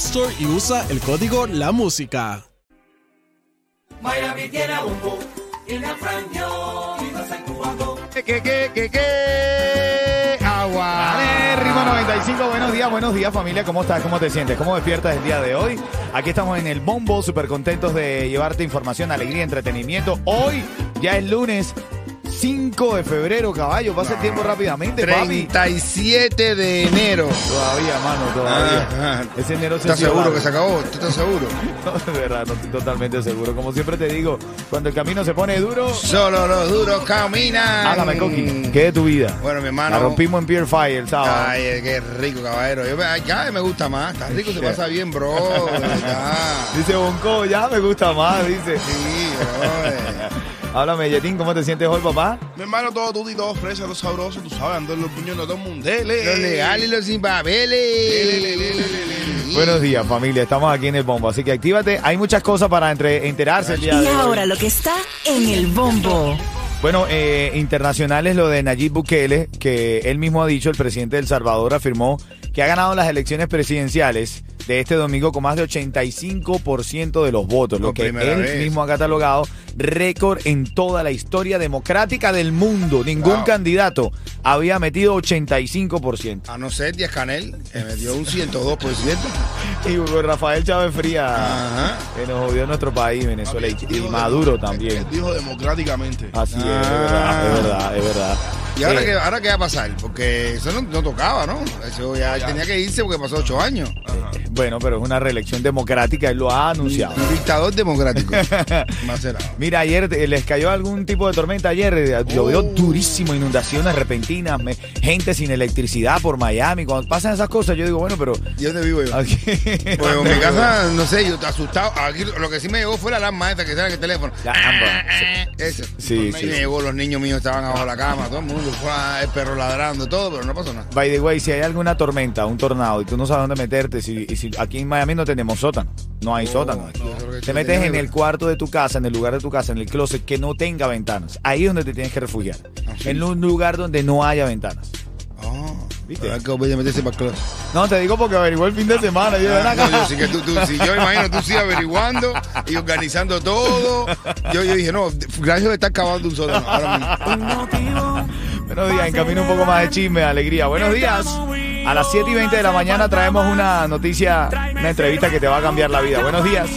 Store y usa el código La Música. Miami tiene a Frangio y no se cubano. ¿Qué, qué, qué, qué? Agua. Ritmo 95, buenos días, buenos días familia, ¿cómo estás? ¿Cómo te sientes? ¿Cómo despiertas el día de hoy? Aquí estamos en el Bombo, súper contentos de llevarte información, alegría, entretenimiento. Hoy ya es lunes 5 de febrero, caballo, pasa el tiempo rápidamente, papi. 37 de enero. Todavía, mano, todavía. Ajá. Ese enero se ¿Estás seguro largo. que se acabó? ¿Tú estás seguro? No, de verdad, no estoy totalmente seguro. Como siempre te digo, cuando el camino se pone duro, Solo los duros caminan. hágame coqui. ¿Qué de tu vida? Bueno, mi hermano. La rompimos en Pier Fire el sábado. Ay, eh, qué rico, caballero. Yo, vez me gusta más. Está rico, se pasa bien, bro. Dice Bonco, ya me gusta más, dice. Sí, bro. Háblame, Yetín, ¿cómo te sientes hoy, papá? Mi hermano, todo tú y todo fresa, todo sabroso, tú sabes, ando en los puños de todo el mundo. Dele. Los legales y los sin papeles. Buenos días, familia. Estamos aquí en el bombo, así que actívate. Hay muchas cosas para entre- enterarse el día Y de hoy. ahora lo que está en el bombo. Bueno, eh, internacional es lo de Nayib Bukele, que él mismo ha dicho, el presidente de El Salvador afirmó que ha ganado las elecciones presidenciales de este domingo con más de 85% de los votos, lo que él vez. mismo ha catalogado récord en toda la historia democrática del mundo. Ningún Wow. candidato había metido 85%. A no ser Díaz Canel, que me dio un 102%. Y Hugo Rafael Chávez Fría, Ajá. que nos jodió nuestro país, Venezuela, y, Maduro también. Dijo democráticamente. Así es, es verdad, es verdad, es verdad. ¿Y ahora, qué, ahora qué va a pasar? Porque eso no, no tocaba, ¿no? Eso ya, tenía que irse porque pasó ocho años. Bueno, pero es una reelección democrática, él lo ha anunciado. Un dictador democrático. Mira, ayer eh, les cayó algún tipo de tormenta ayer, eh, llovió durísimo, inundaciones repentinas, me- gente sin electricidad por Miami. Cuando pasan esas cosas, yo digo, bueno, pero ¿Y dónde vivo yo? aquí- Pues en mi casa, no sé, yo asustado. Aquí lo que sí me llegó fue la alarma esta que sale en el teléfono. La. Ese. Sí, Sí, sí. me llegó, los niños míos estaban abajo de la cama, todo el mundo, el perro ladrando, todo, pero no pasó nada. By the way, si hay alguna tormenta, un tornado y tú no sabes dónde meterte, si, y si aquí en Miami no tenemos sótano, no hay sótano. lo que Te metes en el cuarto de tu casa, en el lugar de tu casa, en el closet que no tenga ventanas. Ahí es donde te tienes que refugiar. En un lugar donde no haya ventanas. Oh, ¿Viste? Voy a meterse para closet. No, te digo porque averiguó el fin de semana. Yo, Ah, no, yo, sí que tú, tú- si yo imagino tú sí averiguando y organizando todo. Yo, yo dije, no, gracias de estar cavando un sótano. Ahora mismo. Buenos días, en camino un poco más de chisme, alegría. Buenos días. A las 7 y 20 de la mañana traemos una noticia, una entrevista que te va a cambiar la vida. Buenos días.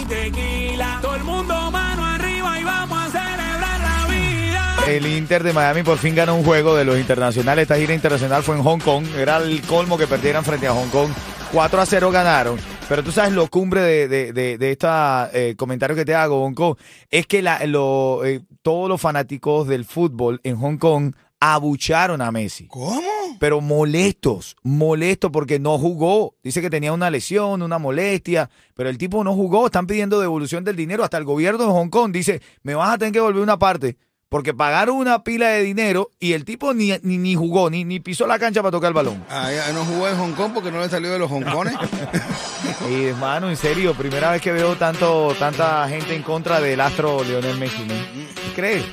El Inter de Miami por fin ganó un juego de los internacionales. Esta gira internacional fue en Hong Kong. Era el colmo que perdieran frente a Hong Kong. 4 a 0 ganaron. Pero tú sabes lo cumbre de, de, de, de este comentario que te hago, Bonco, es que la, eh, todos los fanáticos del fútbol en Hong Kong abucharon a Messi. ¿Cómo? pero molestos, molestos porque no jugó. Dice que tenía una lesión, una molestia, pero el tipo no jugó. Están pidiendo devolución del dinero. Hasta el gobierno de Hong Kong dice, me vas a tener que volver una parte. Porque pagaron una pila de dinero y el tipo ni, ni, ni jugó, ni, ni pisó la cancha para tocar el balón. Ah, no jugó en Hong Kong porque no le salió de los hongkones. Y hermano, en serio, primera vez que veo tanto, tanta gente en contra del astro Lionel Messi. ¿no? ¿Qué crees?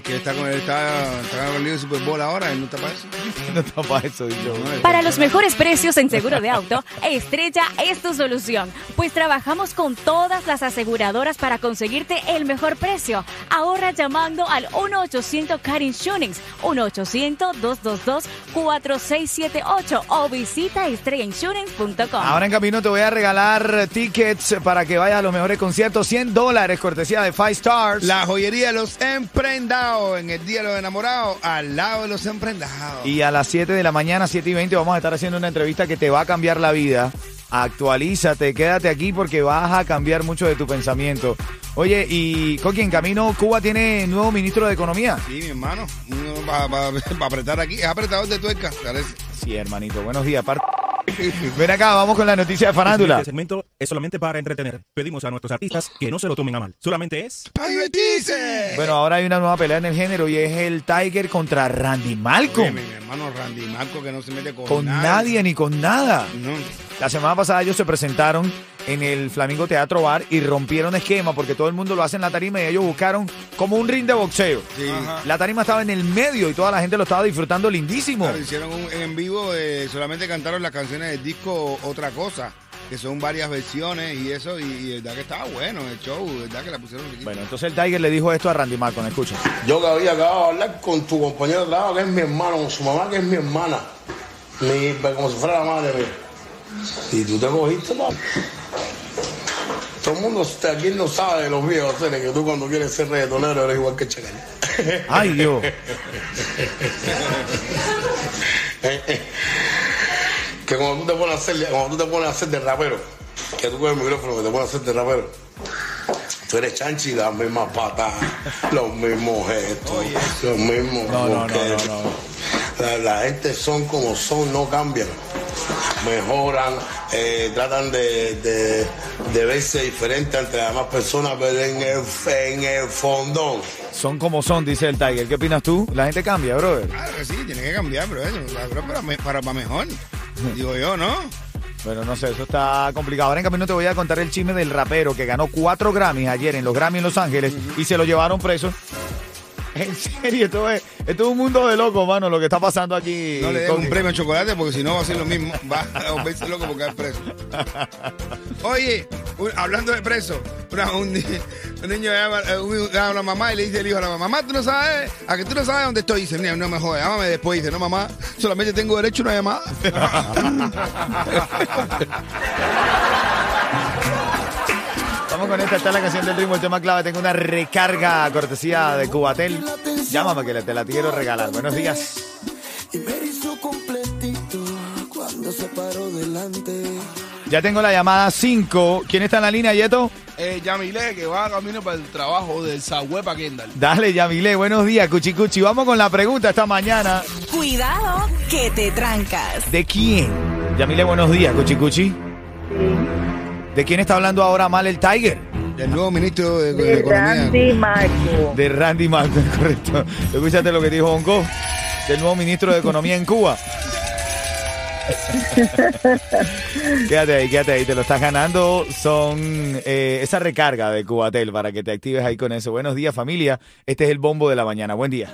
Es que está con él, está, está con el lío de Super Bowl ahora, él no está para eso. No está para eso, dicho. Para los mejores precios en seguro de auto, Estrella es tu solución, pues trabajamos con todas las aseguradoras para conseguirte el mejor precio. Ahorra llamando al 1-800 Car Insurance, 1-800-222-4678 o visita estrellainsurance.com. Ahora en camino te voy a regalar tickets para que vayas a los mejores conciertos. 100 dólares, cortesía de Five Stars. La joyería de los emprendados. Enamorados, en el Día de los Enamorados, al lado de los emprendados. Y a las 7 de la mañana, 7 y 20, vamos a estar haciendo una entrevista que te va a cambiar la vida. Actualízate, quédate aquí porque vas a cambiar mucho de tu pensamiento. Oye, y Coqui, en camino, Cuba tiene nuevo ministro de Economía. Sí, mi hermano, uno va, va- va a apretar aquí, es apretador de tuerca, parece. Sí, hermanito, buenos días. par- Ven acá, vamos con la noticia de farándula. Este segmento es solamente para entretener. Pedimos a nuestros artistas que no se lo tomen a mal. Solamente es ¡Para divertirse! Bueno, ahora hay una nueva pelea en el género y es el Tiger contra Randy Malcolm. Oye, mi hermano Randy Marco que no se mete con, Con nadie ni con nada. No. La semana pasada ellos se presentaron en el Flamingo Teatro Bar y rompieron esquema porque todo el mundo lo hace en la tarima y ellos buscaron como un ring de boxeo. Sí. La tarima estaba en el medio y toda la gente lo estaba disfrutando lindísimo. Claro, hicieron un en vivo, eh, solamente cantaron las canciones del disco Otra Cosa, que son varias versiones y eso, y, y verdad que estaba bueno el show, verdad que la pusieron. Bueno, entonces el Tiger le dijo esto a Randy Malcolm, escucha. Yo que había acabado de hablar con tu compañero de trabajo, que es mi hermano, con su mamá, que es mi hermana. Mi, como si fuera la madre mía. Y tú te cogiste. Todo el mundo aquí no sabe de los viejos, que tú cuando quieres ser reggaetonero eres igual que Chacal. Ay, Dios. que cuando tú te pones a hacer, cuando tú te pones a hacer de rapero, que tú coges el micrófono que te pones a hacer de rapero, tú eres chanchi, las mismas patas, los mismos gestos, los mismos No, no, no, no, no. La, la gente son como son, no cambian. Mejoran, eh, tratan de, de, de verse diferente ante las demás personas, pero en el, en el fondón. Son como son, dice el Tiger. ¿Qué opinas tú? La gente cambia, brother. Claro que sí, tiene que cambiar, pero eso, pero para, para, para mejor. Digo yo, ¿no? Bueno, no sé, eso está complicado. Ahora en camino te voy a contar el chisme del rapero que ganó cuatro Grammys ayer en los Grammys en Los Ángeles y se lo llevaron preso. En serio, esto es, esto es un mundo de locos, mano, lo que está pasando aquí. No le den un premio de chocolate porque si no va a ser lo mismo. Va a volverse loco porque es preso. Oye, un- hablando de preso, una- un, un niño llama eh, a la mamá y le dice el hijo a la mamá, mamá, tú no sabes, a que tú no sabes dónde estoy. dice, "Mira, no me jodas, llámame después. dice, no, mamá, solamente tengo derecho a una llamada. Vamos con esta, esta es la canción del ritmo, el tema clave. Tengo una recarga cortesía de Cubatel. Llámame que te la quiero regalar. Buenos días. Y me hizo completito cuando se paró delante. Ya tengo la llamada 5. ¿Quién está en la línea, Yeto? Eh, Yamile, que va camino para el trabajo del para Kendall. Dale, Yamile, buenos días, Cuchi Cuchi. Vamos con la pregunta esta mañana. Cuidado que te trancas. ¿De quién? Yamile, buenos días, Cuchi Cuchi. ¿De quién está hablando ahora mal el Tiger? El nuevo ministro de, de Economía. Marco. De Randy Martin, correcto. ¿Escuchaste lo que dijo Hongo? Del nuevo ministro de Economía en Cuba. quédate ahí, quédate ahí. Te lo estás ganando. Son eh, esa recarga de Cubatel para que te actives ahí con eso. Buenos días, familia. Este es el bombo de la mañana. Buen día.